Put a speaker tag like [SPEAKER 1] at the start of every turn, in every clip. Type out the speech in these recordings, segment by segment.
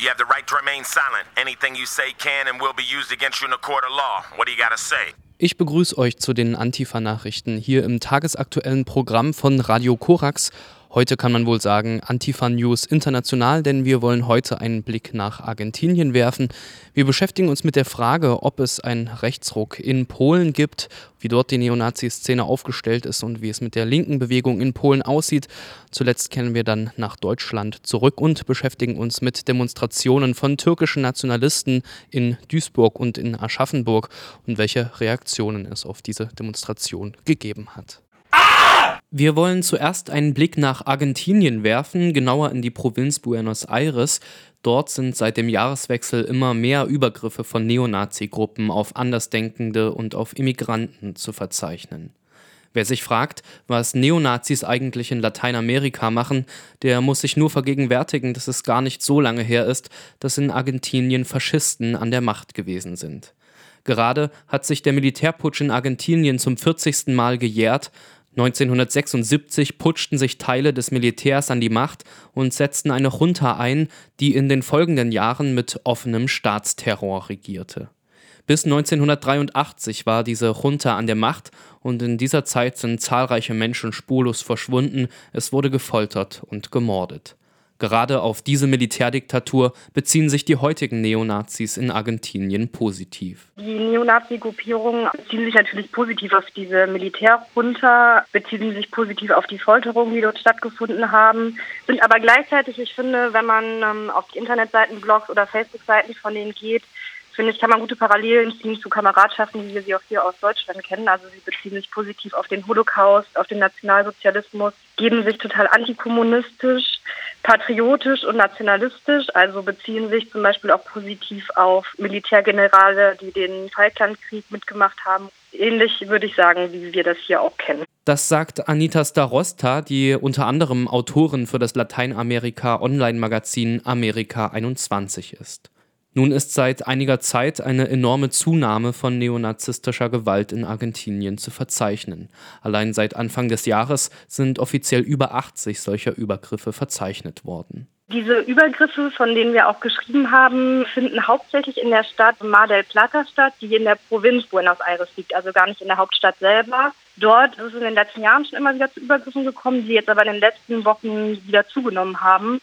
[SPEAKER 1] You have the right to remain silent. Anything you say can and will be used against you in a court of law. What do you gotta say?
[SPEAKER 2] Ich begrüße euch zu den Antifa-Nachrichten hier im tagesaktuellen Programm von Radio Korax. Heute kann man wohl sagen Antifa News international, denn wir wollen heute einen Blick nach Argentinien werfen. Wir beschäftigen uns mit der Frage, ob es einen Rechtsruck in Polen gibt, wie dort die Neonazi-Szene aufgestellt ist und wie es mit der linken Bewegung in Polen aussieht. Zuletzt kennen wir dann nach Deutschland zurück und beschäftigen uns mit Demonstrationen von türkischen Nationalisten in Duisburg und in Aschaffenburg und welche Reaktionen es auf diese Demonstration gegeben hat. Wir wollen zuerst einen Blick nach Argentinien werfen, genauer in die Provinz Buenos Aires. Dort sind seit dem Jahreswechsel immer mehr Übergriffe von Neonazi-Gruppen auf Andersdenkende und auf Immigranten zu verzeichnen. Wer sich fragt, was Neonazis eigentlich in Lateinamerika machen, der muss sich nur vergegenwärtigen, dass es gar nicht so lange her ist, dass in Argentinien Faschisten an der Macht gewesen sind. Gerade hat sich der Militärputsch in Argentinien zum 40. Mal gejährt 1976 putschten sich Teile des Militärs an die Macht und setzten eine Junta ein, die in den folgenden Jahren mit offenem Staatsterror regierte. Bis 1983 war diese Junta an der Macht und in dieser Zeit sind zahlreiche Menschen spurlos verschwunden, es wurde gefoltert und gemordet. Gerade auf diese Militärdiktatur beziehen sich die heutigen Neonazis in Argentinien positiv.
[SPEAKER 3] Die Neonazi-Gruppierungen beziehen sich natürlich positiv auf diese Militärjunta, beziehen sich positiv auf die Folterungen, die dort stattgefunden haben, sind aber gleichzeitig, ich finde, wenn man ähm, auf die Internetseiten, Blogs oder Facebook-Seiten von denen geht, finde ich, kann man gute Parallelen ziehen zu Kameradschaften, wie wir sie auch hier aus Deutschland kennen. Also sie beziehen sich positiv auf den Holocaust, auf den Nationalsozialismus, geben sich total antikommunistisch, patriotisch und nationalistisch, also beziehen sich zum Beispiel auch positiv auf Militärgenerale, die den Falklandkrieg mitgemacht haben. Ähnlich würde ich sagen, wie wir das hier auch kennen.
[SPEAKER 2] Das sagt Anita Starosta, die unter anderem Autorin für das Lateinamerika-Online-Magazin Amerika 21 ist. Nun ist seit einiger Zeit eine enorme Zunahme von neonazistischer Gewalt in Argentinien zu verzeichnen. Allein seit Anfang des Jahres sind offiziell über 80 solcher Übergriffe verzeichnet worden.
[SPEAKER 3] Diese Übergriffe, von denen wir auch geschrieben haben, finden hauptsächlich in der Stadt Mar del Plata statt, die in der Provinz Buenos Aires liegt, also gar nicht in der Hauptstadt selber. Dort ist es in den letzten Jahren schon immer wieder zu Übergriffen gekommen, die jetzt aber in den letzten Wochen wieder zugenommen haben.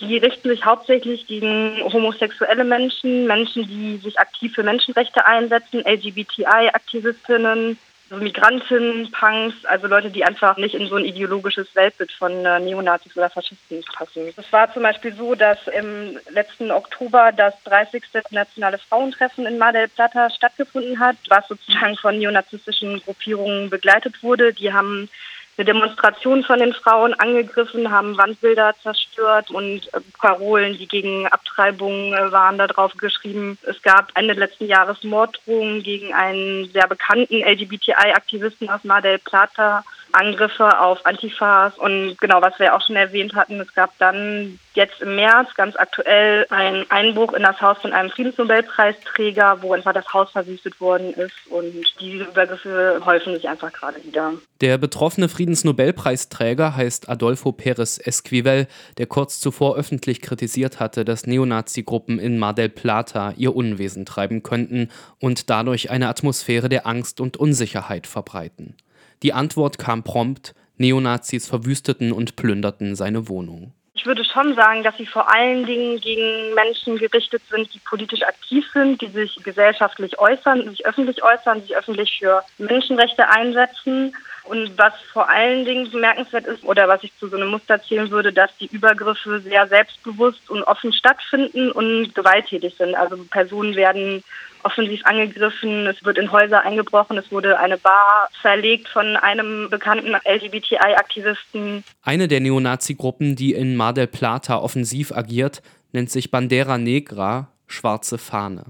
[SPEAKER 3] Die richten sich hauptsächlich gegen homosexuelle Menschen, Menschen, die sich aktiv für Menschenrechte einsetzen, LGBTI-Aktivistinnen, Migranten, Punks, also Leute, die einfach nicht in so ein ideologisches Weltbild von äh, Neonazis oder Faschisten passen. Es war zum Beispiel so, dass im letzten Oktober das 30. nationale Frauentreffen in Mar del Plata stattgefunden hat, was sozusagen von neonazistischen Gruppierungen begleitet wurde. Die haben eine Demonstration von den Frauen angegriffen, haben Wandbilder zerstört und äh, Parolen, die gegen Abtreibung äh, waren, da drauf geschrieben. Es gab Ende letzten Jahres Morddrohungen gegen einen sehr bekannten LGBTI-Aktivisten aus Mar del Plata. Angriffe auf Antifas und genau, was wir auch schon erwähnt hatten, es gab dann jetzt im März ganz aktuell einen Einbruch in das Haus von einem Friedensnobelpreisträger, wo einfach das Haus verwüstet worden ist und diese Übergriffe häufen sich einfach gerade wieder.
[SPEAKER 2] Der betroffene Friedensnobelpreisträger heißt Adolfo Pérez Esquivel, der kurz zuvor öffentlich kritisiert hatte, dass Neonazi-Gruppen in Mar del Plata ihr Unwesen treiben könnten und dadurch eine Atmosphäre der Angst und Unsicherheit verbreiten. Die Antwort kam prompt, Neonazis verwüsteten und plünderten seine Wohnung.
[SPEAKER 3] Ich würde schon sagen, dass sie vor allen Dingen gegen Menschen gerichtet sind, die politisch aktiv sind, die sich gesellschaftlich äußern, sich öffentlich äußern, sich öffentlich für Menschenrechte einsetzen. Und was vor allen Dingen bemerkenswert ist oder was ich zu so einem Muster zählen würde, dass die Übergriffe sehr selbstbewusst und offen stattfinden und gewalttätig sind. Also Personen werden offensiv angegriffen, es wird in Häuser eingebrochen, es wurde eine Bar verlegt von einem bekannten LGBTI-Aktivisten.
[SPEAKER 2] Eine der Neonazi-Gruppen, die in Mar del Plata offensiv agiert, nennt sich Bandera Negra, schwarze Fahne.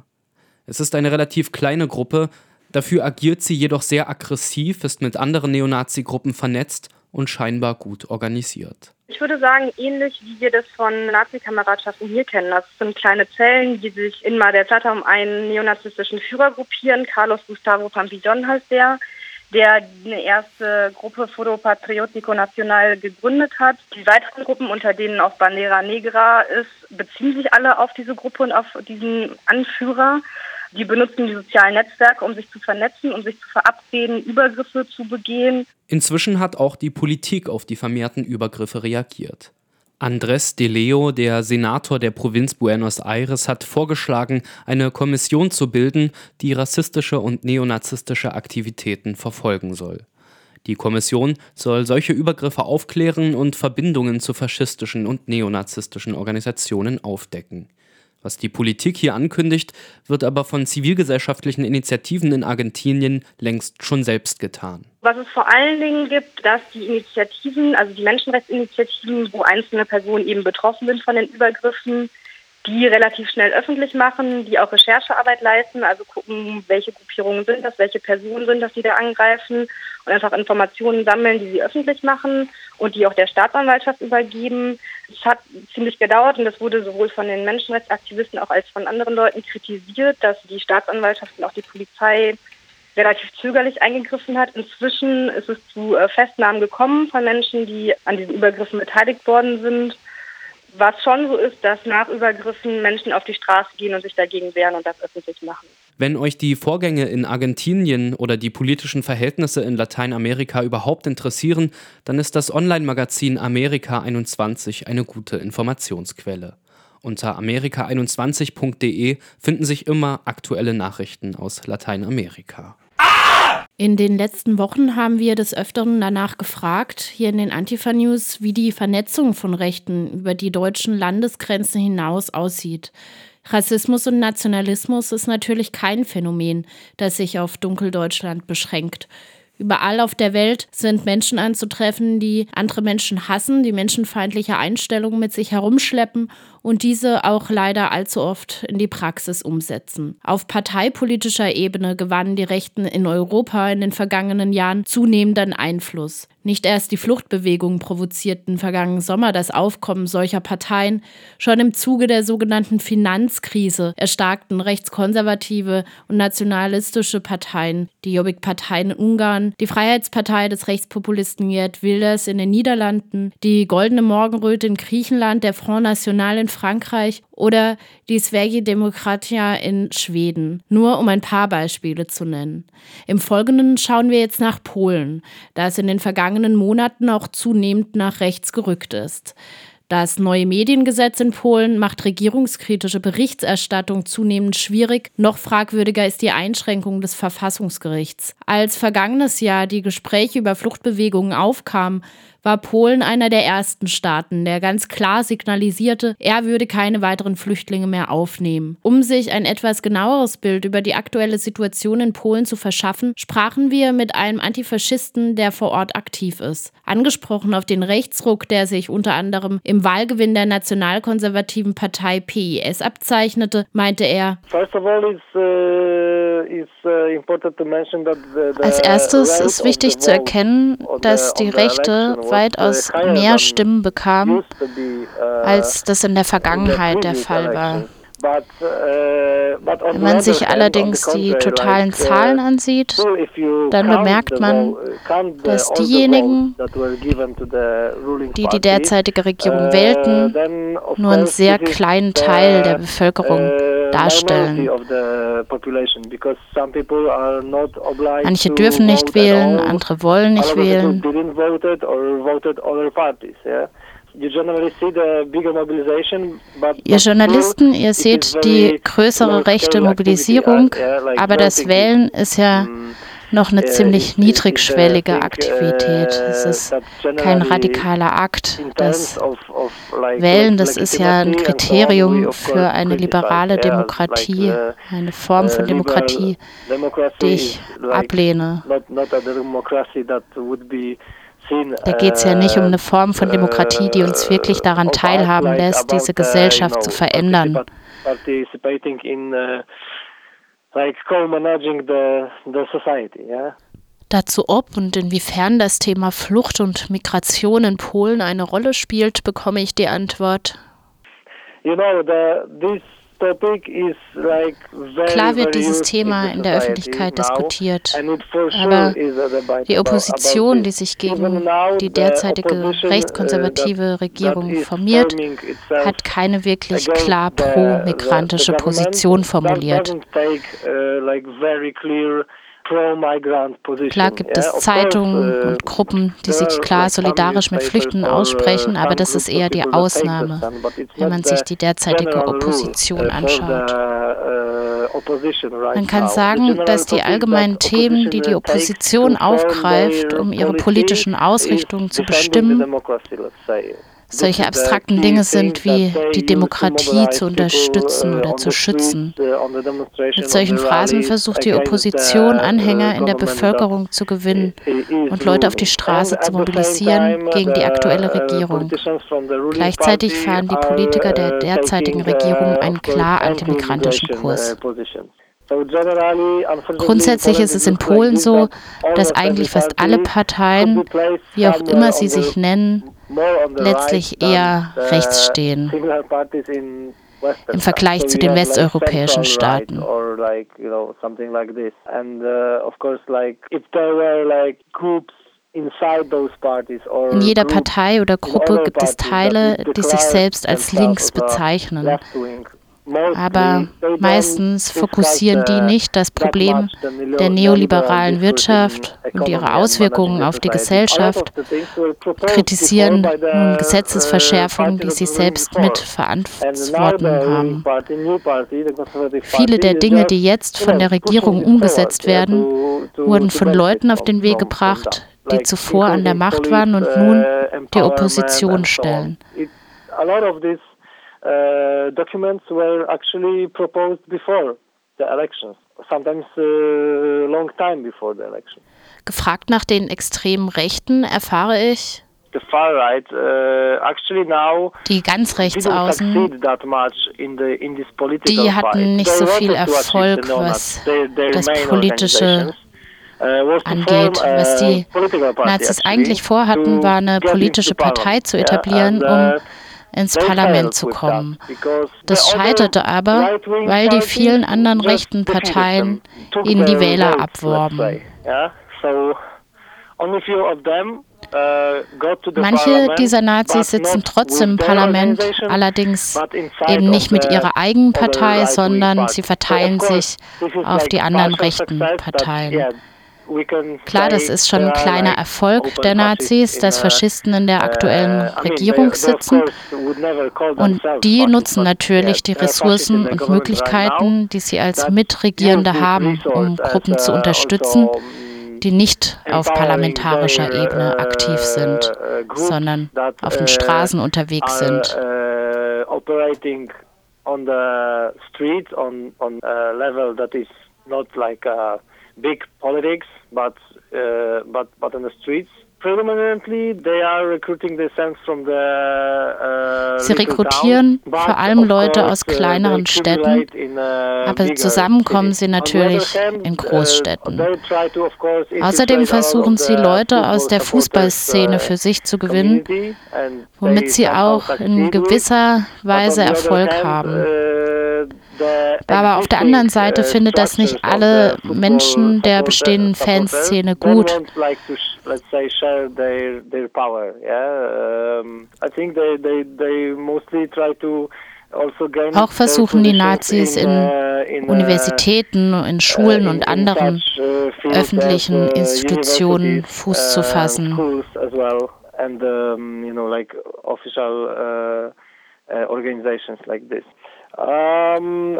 [SPEAKER 2] Es ist eine relativ kleine Gruppe, dafür agiert sie jedoch sehr aggressiv, ist mit anderen Neonazi-Gruppen vernetzt und scheinbar gut organisiert.
[SPEAKER 3] Ich würde sagen, ähnlich wie wir das von Nazi-Kameradschaften hier kennen. Das sind kleine Zellen, die sich in Mar um einen neonazistischen Führer gruppieren. Carlos Gustavo Pampillon heißt der. der eine erste Gruppe Foro Patriotico Nacional gegründet hat. Die weiteren Gruppen, unter denen auch Bandera Negra ist, beziehen sich alle auf diese Gruppe und auf diesen Anführer. Die benutzen die sozialen Netzwerke, um sich zu vernetzen, um sich zu verabreden, Übergriffe zu begehen.
[SPEAKER 2] Inzwischen hat auch die Politik auf die vermehrten Übergriffe reagiert. Andrés de Leo, der Senator der Provinz Buenos Aires, hat vorgeschlagen, eine Kommission zu bilden, die rassistische und neonazistische Aktivitäten verfolgen soll. Die Kommission soll solche Übergriffe aufklären und Verbindungen zu faschistischen und neonazistischen Organisationen aufdecken. Was die Politik hier ankündigt, wird aber von zivilgesellschaftlichen Initiativen in Argentinien längst schon selbst getan.
[SPEAKER 3] Was es vor allen Dingen gibt, dass die Initiativen, also die Menschenrechtsinitiativen, wo einzelne Personen eben betroffen sind von den Übergriffen, die relativ schnell öffentlich machen, die auch Recherchearbeit leisten, also gucken, welche Gruppierungen sind das, welche Personen sind das, die da angreifen und einfach Informationen sammeln, die sie öffentlich machen und die auch der Staatsanwaltschaft übergeben. Es hat ziemlich gedauert und das wurde sowohl von den Menschenrechtsaktivisten auch als von anderen Leuten kritisiert, dass die Staatsanwaltschaft und auch die Polizei relativ zögerlich eingegriffen hat. Inzwischen ist es zu äh, Festnahmen gekommen von Menschen, die an diesen Übergriffen beteiligt worden sind. Was schon so ist, dass nach Übergriffen Menschen auf die Straße gehen und sich dagegen wehren und das öffentlich machen.
[SPEAKER 2] Wenn euch die Vorgänge in Argentinien oder die politischen Verhältnisse in Lateinamerika überhaupt interessieren, dann ist das Online-Magazin Amerika 21 eine gute Informationsquelle. Unter amerika21.de finden sich immer aktuelle Nachrichten aus Lateinamerika.
[SPEAKER 4] In den letzten Wochen haben wir des Öfteren danach gefragt, hier in den Antifa News, wie die Vernetzung von Rechten über die deutschen Landesgrenzen hinaus aussieht. Rassismus und Nationalismus ist natürlich kein Phänomen, das sich auf Dunkeldeutschland beschränkt. Überall auf der Welt sind Menschen anzutreffen, die andere Menschen hassen, die menschenfeindliche Einstellungen mit sich herumschleppen und diese auch leider allzu oft in die Praxis umsetzen. Auf parteipolitischer Ebene gewannen die Rechten in Europa in den vergangenen Jahren zunehmenden Einfluss. Nicht erst die Fluchtbewegungen provozierten vergangenen Sommer das Aufkommen solcher Parteien. Schon im Zuge der sogenannten Finanzkrise erstarkten rechtskonservative und nationalistische Parteien, die Jobbik-Partei in Ungarn, die Freiheitspartei des Rechtspopulisten Gerd Wilders in den Niederlanden, die Goldene Morgenröte in Griechenland, der Front National in Frankreich oder die Sverige Demokratia in Schweden, nur um ein paar Beispiele zu nennen. Im Folgenden schauen wir jetzt nach Polen, da es in den vergangenen Monaten auch zunehmend nach rechts gerückt ist. Das neue Mediengesetz in Polen macht regierungskritische Berichterstattung zunehmend schwierig. Noch fragwürdiger ist die Einschränkung des Verfassungsgerichts. Als vergangenes Jahr die Gespräche über Fluchtbewegungen aufkamen, war Polen einer der ersten Staaten, der ganz klar signalisierte, er würde keine weiteren Flüchtlinge mehr aufnehmen. Um sich ein etwas genaueres Bild über die aktuelle Situation in Polen zu verschaffen, sprachen wir mit einem Antifaschisten, der vor Ort aktiv ist. Angesprochen auf den Rechtsruck, der sich unter anderem im Wahlgewinn der nationalkonservativen Partei PIS abzeichnete, meinte er, uh,
[SPEAKER 5] uh, als erstes ist wichtig zu erkennen, dass die Rechte weitaus mehr Stimmen bekam, als das in der Vergangenheit der Fall war. Wenn man sich allerdings die totalen Zahlen ansieht, dann bemerkt man, dass diejenigen, die die derzeitige Regierung wählten, nur einen sehr kleinen Teil der Bevölkerung darstellen. Manche dürfen nicht wählen, andere wollen nicht wählen. Ihr Journalisten, ihr seht die größere rechte Mobilisierung, aber das Wählen ist ja mm, noch eine ziemlich niedrigschwellige Aktivität. Uh, es ist kein radikaler Akt. Das Wählen, das ist ja ein Kriterium für eine liberale Demokratie, uh, eine Form von uh, Demokratie, die ich ablehne. Da geht es ja nicht um eine Form von Demokratie, die uns wirklich daran teilhaben lässt, diese Gesellschaft zu verändern. Dazu ob und inwiefern das Thema Flucht und Migration in Polen eine Rolle spielt, bekomme ich die Antwort. You know, the, this Klar wird dieses Thema in der Öffentlichkeit diskutiert, aber die Opposition, die sich gegen die derzeitige rechtskonservative Regierung formiert, hat keine wirklich klar pro-migrantische Position formuliert. Klar gibt es Zeitungen uh, und Gruppen, die sich klar solidarisch mit Flüchtenden aussprechen, aber das ist eher die Ausnahme, wenn man sich die derzeitige Opposition uh, anschaut. Uh, man kann sagen, dass die allgemeinen Themen, die die Opposition aufgreift, um ihre politischen Ausrichtungen zu bestimmen, solche abstrakten Dinge sind wie die Demokratie zu unterstützen oder zu schützen. Mit solchen Phrasen versucht die Opposition Anhänger in der Bevölkerung zu gewinnen und Leute auf die Straße zu mobilisieren gegen die aktuelle Regierung. Gleichzeitig fahren die Politiker der derzeitigen Regierung einen klar antimigrantischen Kurs. Grundsätzlich ist es in Polen so, dass eigentlich fast alle Parteien, wie auch immer sie sich nennen, letztlich eher rechts stehen im Vergleich zu den westeuropäischen Staaten. In jeder Partei oder Gruppe gibt es Teile, die sich selbst als links bezeichnen. Aber meistens fokussieren die nicht das Problem der neoliberalen Wirtschaft und ihre Auswirkungen auf die Gesellschaft, kritisieren nun Gesetzesverschärfungen, die sie selbst mit verantworten haben. Viele der Dinge, die jetzt von der Regierung umgesetzt werden, wurden von Leuten auf den Weg gebracht, die zuvor an der Macht waren und nun die Opposition stellen uh, documents were actually proposed before the elections, sometimes a uh, long time before the election. Gefragt nach den extremen Rechten erfahre ich, uh, die ganz rechts außen, die hatten nicht so viel Erfolg, was das politische angeht. Was die Nazis eigentlich vorhatten, war eine politische Partei zu etablieren, um ins Parlament zu kommen. Das scheiterte aber, weil die vielen anderen rechten Parteien ihnen die Wähler abworben. Manche dieser Nazis sitzen trotzdem im Parlament, allerdings eben nicht mit ihrer eigenen Partei, sondern sie verteilen sich auf die anderen rechten Parteien. Klar, das ist schon ein kleiner Erfolg der Nazis, dass Faschisten in der aktuellen Regierung sitzen. Und die nutzen natürlich die Ressourcen und Möglichkeiten, die sie als Mitregierende haben, um Gruppen zu unterstützen, die nicht auf parlamentarischer Ebene aktiv sind, sondern auf den Straßen unterwegs sind. on the streets on on a level that is not like a big politics, but uh, but but on the streets. Predominantly, they are recruiting the sense from the, uh, Sie rekrutieren vor allem Leute aus uh, kleineren Städten, uh, aber zusammen kommen sie natürlich in Großstädten. Außerdem versuchen sie Leute aus der Fußballszene für sich zu gewinnen, womit sie auch in gewisser Weise Erfolg haben. Aber auf der anderen Seite findet das nicht alle Menschen der bestehenden Fanszene gut. Auch versuchen die Nazis in Universitäten, in Schulen und anderen öffentlichen Institutionen Fuß zu fassen. And um, you know, like official uh, uh, organizations like this. Uh,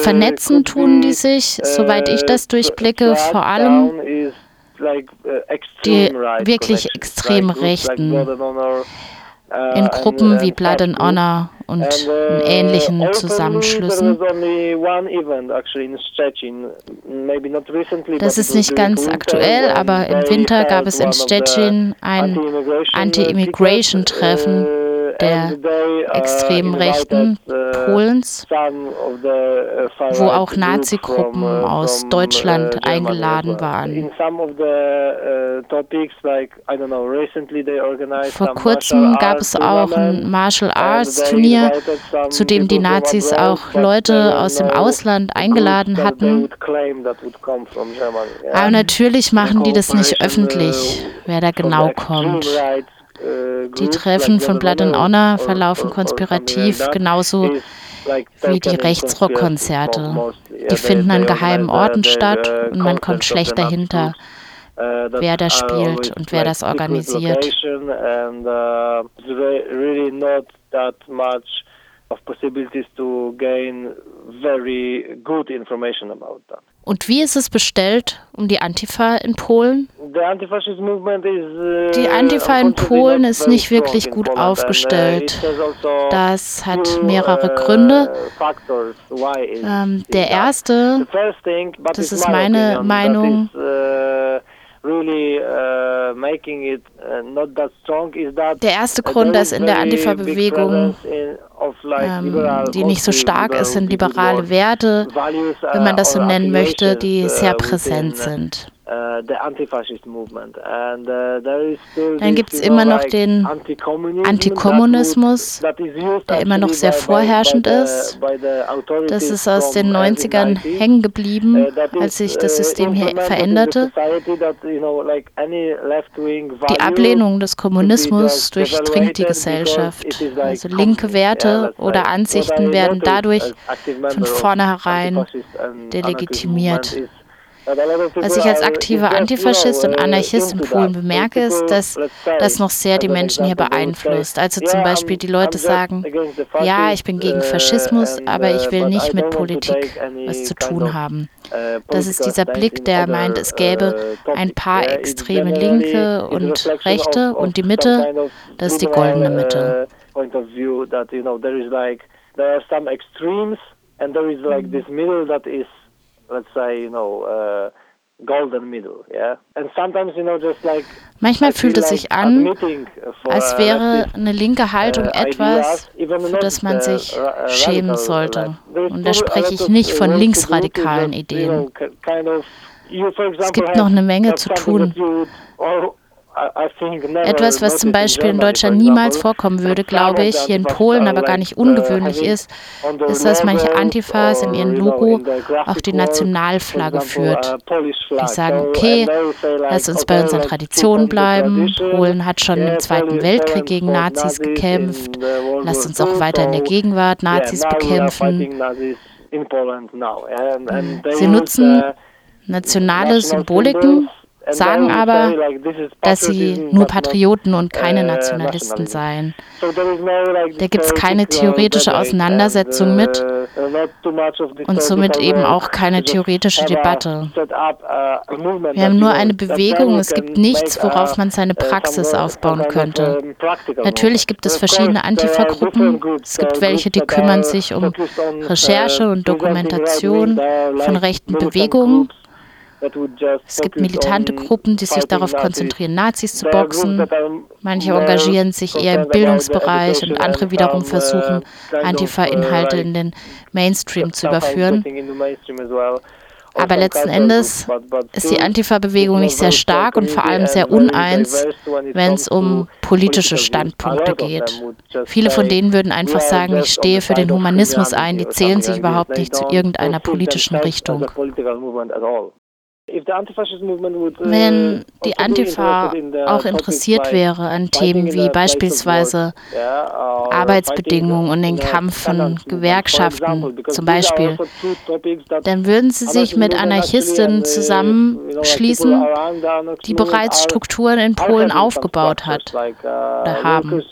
[SPEAKER 5] Vernetzen tun die sich, soweit ich das uh, durchblicke, vor allem uh, die wirklich extrem Rechten in Gruppen wie Blood and Honor und in ähnlichen Zusammenschlüssen. Das ist nicht ganz aktuell, aber im Winter gab es in Stettin ein Anti-Immigration-Treffen der extremen Rechten Polens, wo auch Nazi-Gruppen aus Deutschland eingeladen waren. Vor kurzem gab es auch ein Martial Arts Turnier, zu dem die Nazis auch Leute aus dem Ausland eingeladen hatten. Aber natürlich machen die das nicht öffentlich, wer da genau kommt. Die Treffen von Blood and Honor verlaufen konspirativ, genauso wie die Rechtsrockkonzerte. Die finden an geheimen Orten statt und man kommt schlecht dahinter, wer da spielt und wer das organisiert. Of possibilities to gain very good information about that. Und wie ist es bestellt um die Antifa in Polen? Uh, die Antifa in Polen ist nicht wirklich gut uh, aufgestellt. Also das hat mehrere uh, Gründe. Ähm, der erste, das ist meine Meinung, der erste Grund, dass in der Antifa-Bewegung ähm, die nicht so stark ist, sind liberale Werte, wenn man das so nennen möchte, die sehr präsent sind. Uh, uh, Dann gibt es immer noch den Antikommunismus, der immer noch sehr vorherrschend ist. Das ist aus den 90ern uh, hängen geblieben, als sich das System hier veränderte. Die Ablehnung des Kommunismus durchdringt die Gesellschaft. Also linke Werte oder Ansichten werden dadurch von vornherein delegitimiert. Was ich als aktiver Antifaschist und Anarchist in Polen bemerke, ist, dass das noch sehr die Menschen hier beeinflusst. Also zum Beispiel die Leute sagen, ja, ich bin gegen Faschismus, aber ich will nicht mit Politik was zu tun haben. Das ist dieser Blick, der meint, es gäbe ein paar extreme Linke und Rechte und die Mitte, das ist die goldene Mitte. There are some extremes and there is like this middle that is let's say, you know, uh, golden middle, yeah. And sometimes, you know, just like Manchmal fühlt es sich an, als wäre eine linke Haltung uh, etwas, für das man sich uh, schämen sollte. Und da spreche ich nicht von linksradikalen Ideen. Es gibt noch eine Menge zu tun. Etwas, was zum Beispiel in Deutschland niemals vorkommen würde, glaube ich, hier in Polen aber gar nicht ungewöhnlich ist, ist, dass manche Antifas in ihrem Logo auch die Nationalflagge führt. Die sagen, okay, lass uns bei unseren Traditionen bleiben. Polen hat schon im Zweiten Weltkrieg gegen Nazis gekämpft. Lasst uns auch weiter in der Gegenwart Nazis bekämpfen. Sie nutzen nationale Symboliken sagen aber, dass sie nur Patrioten und keine uh, Nationalisten seien. Da gibt es keine theoretische Auseinandersetzung mit uh, und somit eben auch keine theoretische Debatte. Wir haben nur eine Bewegung, es gibt nichts, worauf man seine Praxis aufbauen könnte. Natürlich gibt es verschiedene Antifa-Gruppen, es gibt welche, die kümmern sich um Recherche und Dokumentation von rechten Bewegungen es gibt militante Gruppen, die sich darauf konzentrieren, Nazis zu boxen. Manche engagieren sich eher im Bildungsbereich und andere wiederum versuchen, Antifa-Inhalte in den Mainstream zu überführen. Aber letzten Endes ist die Antifa-Bewegung nicht sehr stark und vor allem sehr uneins, wenn es um politische Standpunkte geht. Viele von denen würden einfach sagen, ich stehe für den Humanismus ein, die zählen sich überhaupt nicht zu irgendeiner politischen Richtung. Wenn die Antifa auch interessiert wäre an Themen wie beispielsweise uh, Arbeitsbedingungen und den Kampf von Gewerkschaften zum Beispiel, dann würden sie sich mit Anarchistinnen zusammenschließen, die bereits Strukturen in Polen aufgebaut hat uh, oder haben.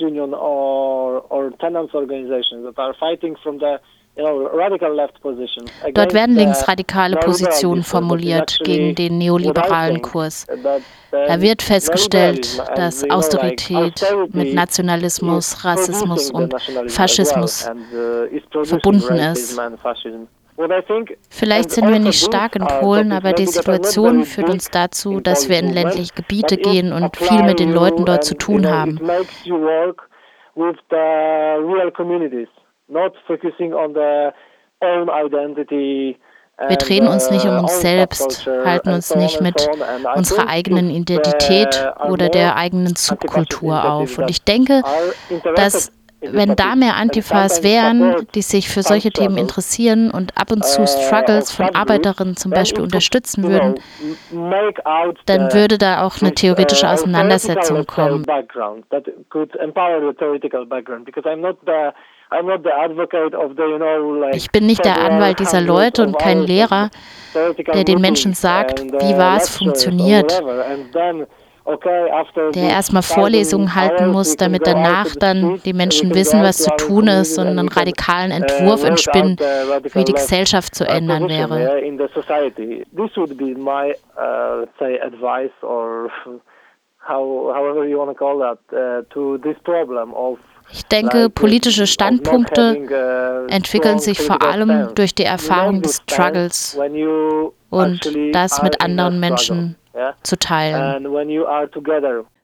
[SPEAKER 5] Dort werden linksradikale Positionen formuliert gegen den neoliberalen Kurs. Da wird festgestellt, dass Austerität mit Nationalismus, Rassismus und Faschismus uh, verbunden ist. Vielleicht sind wir nicht stark in uh, Polen, aber die Situation führt uns dazu, dass wir in ländliche Gebiete gehen und viel mit den Leuten dort zu tun haben.
[SPEAKER 6] The not focusing on their own identity.
[SPEAKER 5] Wir drehen uns nicht um uns selbst, halten uns nicht mit unserer eigenen Identität oder der eigenen Subkultur auf. Und ich denke, dass wenn da mehr Antifas wären, die sich für solche Themen interessieren und ab und zu Struggles von Arbeiterinnen zum Beispiel unterstützen würden, dann würde da auch eine theoretische Auseinandersetzung kommen. Ich bin nicht der Anwalt dieser Leute und kein Lehrer, der den Menschen sagt, wie was funktioniert. der erstmal Vorlesungen halten muss, damit danach dann die Menschen wissen, was zu tun ist und einen radikalen Entwurf entspinnen, wie die Gesellschaft zu ändern wäre. Ich denke, politische Standpunkte entwickeln sich vor allem durch die Erfahrung des Struggles und das mit anderen Menschen zu teilen.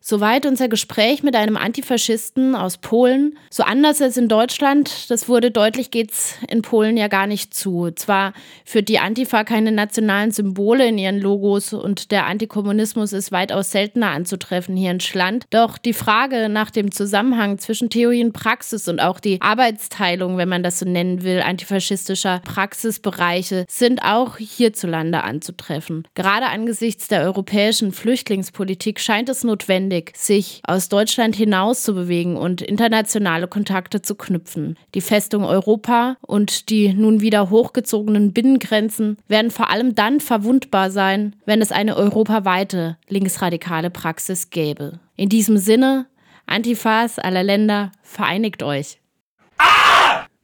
[SPEAKER 4] Soweit unser Gespräch mit einem Antifaschisten aus Polen. So anders als in Deutschland, das wurde deutlich, geht es in Polen ja gar nicht zu. Zwar führt die Antifa keine nationalen Symbole in ihren Logos und der Antikommunismus ist weitaus seltener anzutreffen hier in Schland. Doch die Frage nach dem Zusammenhang zwischen Theorie und Praxis und auch die Arbeitsteilung, wenn man das so nennen will, antifaschistischer Praxisbereiche sind auch hierzulande anzutreffen. Gerade angesichts der europäischen Flüchtlingspolitik scheint es notwendig, notwendig, sich aus Deutschland hinaus zu bewegen und internationale Kontakte zu knüpfen. Die Festung Europa und die nun wieder hochgezogenen Binnengrenzen werden vor allem dann verwundbar sein, wenn es eine europaweite linksradikale Praxis gäbe. In diesem Sinne, Antifas aller Länder, vereinigt euch.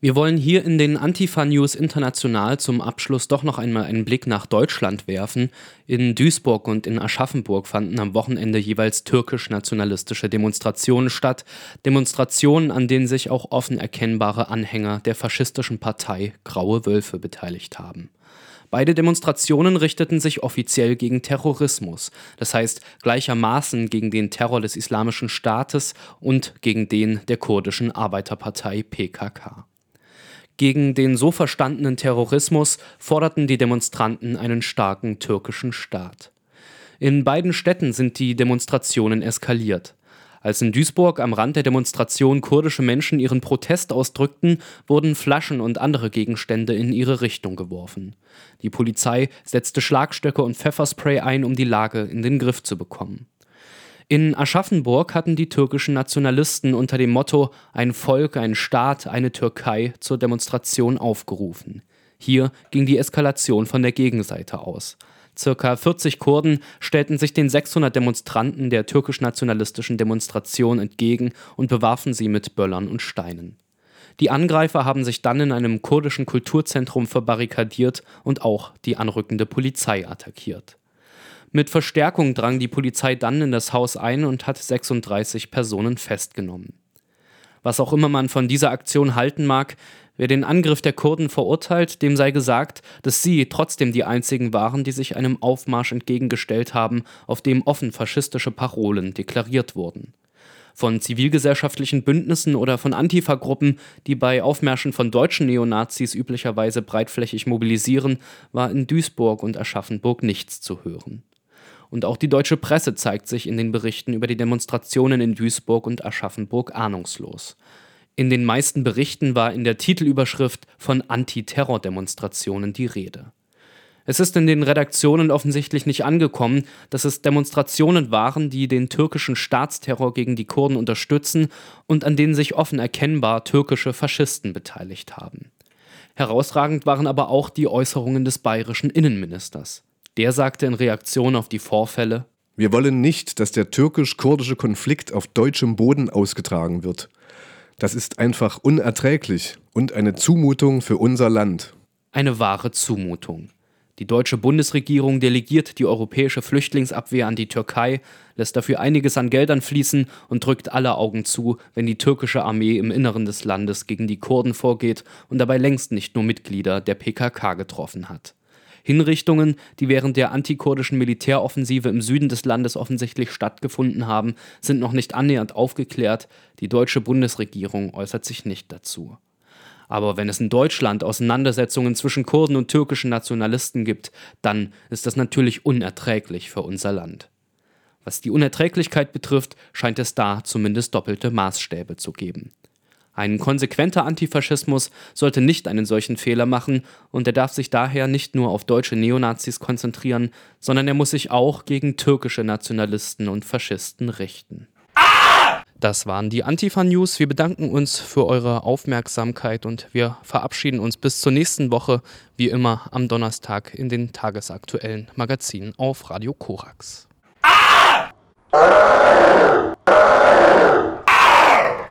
[SPEAKER 2] Wir wollen hier in den Antifa News International zum Abschluss doch noch einmal einen Blick nach Deutschland werfen. In Duisburg und in Aschaffenburg fanden am Wochenende jeweils türkisch-nationalistische Demonstrationen statt. Demonstrationen, an denen sich auch offen erkennbare Anhänger der faschistischen Partei Graue Wölfe beteiligt haben. Beide Demonstrationen richteten sich offiziell gegen Terrorismus, das heißt gleichermaßen gegen den Terror des Islamischen Staates und gegen den der kurdischen Arbeiterpartei PKK. Gegen den so verstandenen Terrorismus forderten die Demonstranten einen starken türkischen Staat. In beiden Städten sind die Demonstrationen eskaliert. Als in Duisburg am Rand der Demonstration kurdische Menschen ihren Protest ausdrückten, wurden Flaschen und andere Gegenstände in ihre Richtung geworfen. Die Polizei setzte Schlagstöcke und Pfefferspray ein, um die Lage in den Griff zu bekommen. In Aschaffenburg hatten die türkischen Nationalisten unter dem Motto Ein Volk, ein Staat, eine Türkei zur Demonstration aufgerufen. Hier ging die Eskalation von der Gegenseite aus. Circa 40 Kurden stellten sich den 600 Demonstranten der türkisch-nationalistischen Demonstration entgegen und bewarfen sie mit Böllern und Steinen. Die Angreifer haben sich dann in einem kurdischen Kulturzentrum verbarrikadiert und auch die anrückende Polizei attackiert. Mit Verstärkung drang die Polizei dann in das Haus ein und hat 36 Personen festgenommen. Was auch immer man von dieser Aktion halten mag, wer den Angriff der Kurden verurteilt, dem sei gesagt, dass sie trotzdem die einzigen waren, die sich einem Aufmarsch entgegengestellt haben, auf dem offen faschistische Parolen deklariert wurden. Von zivilgesellschaftlichen Bündnissen oder von Antifa-Gruppen, die bei Aufmärschen von deutschen Neonazis üblicherweise breitflächig mobilisieren, war in Duisburg und Aschaffenburg nichts zu hören. Und auch die deutsche Presse zeigt sich in den Berichten über die Demonstrationen in Duisburg und Aschaffenburg ahnungslos. In den meisten Berichten war in der Titelüberschrift von Antiterror-Demonstrationen die Rede. Es ist in den Redaktionen offensichtlich nicht angekommen, dass es Demonstrationen waren, die den türkischen Staatsterror gegen die Kurden unterstützen und an denen sich offen erkennbar türkische Faschisten beteiligt haben. Herausragend waren aber auch die Äußerungen des bayerischen Innenministers. Der sagte in Reaktion auf die Vorfälle,
[SPEAKER 7] wir wollen nicht, dass der türkisch-kurdische Konflikt auf deutschem Boden ausgetragen wird. Das ist einfach unerträglich und eine Zumutung für unser Land.
[SPEAKER 2] Eine wahre Zumutung. Die deutsche Bundesregierung delegiert die europäische Flüchtlingsabwehr an die Türkei, lässt dafür einiges an Geldern fließen und drückt alle Augen zu, wenn die türkische Armee im Inneren des Landes gegen die Kurden vorgeht und dabei längst nicht nur Mitglieder der PKK getroffen hat. Hinrichtungen, die während der antikurdischen Militäroffensive im Süden des Landes offensichtlich stattgefunden haben, sind noch nicht annähernd aufgeklärt. Die deutsche Bundesregierung äußert sich nicht dazu. Aber wenn es in Deutschland Auseinandersetzungen zwischen Kurden und türkischen Nationalisten gibt, dann ist das natürlich unerträglich für unser Land. Was die Unerträglichkeit betrifft, scheint es da zumindest doppelte Maßstäbe zu geben. Ein konsequenter Antifaschismus sollte nicht einen solchen Fehler machen und er darf sich daher nicht nur auf deutsche Neonazis konzentrieren, sondern er muss sich auch gegen türkische Nationalisten und Faschisten richten. Das waren die Antifa News. Wir bedanken uns für eure Aufmerksamkeit und wir verabschieden uns bis zur nächsten Woche, wie immer am Donnerstag in den tagesaktuellen Magazinen auf Radio Korax. Ah!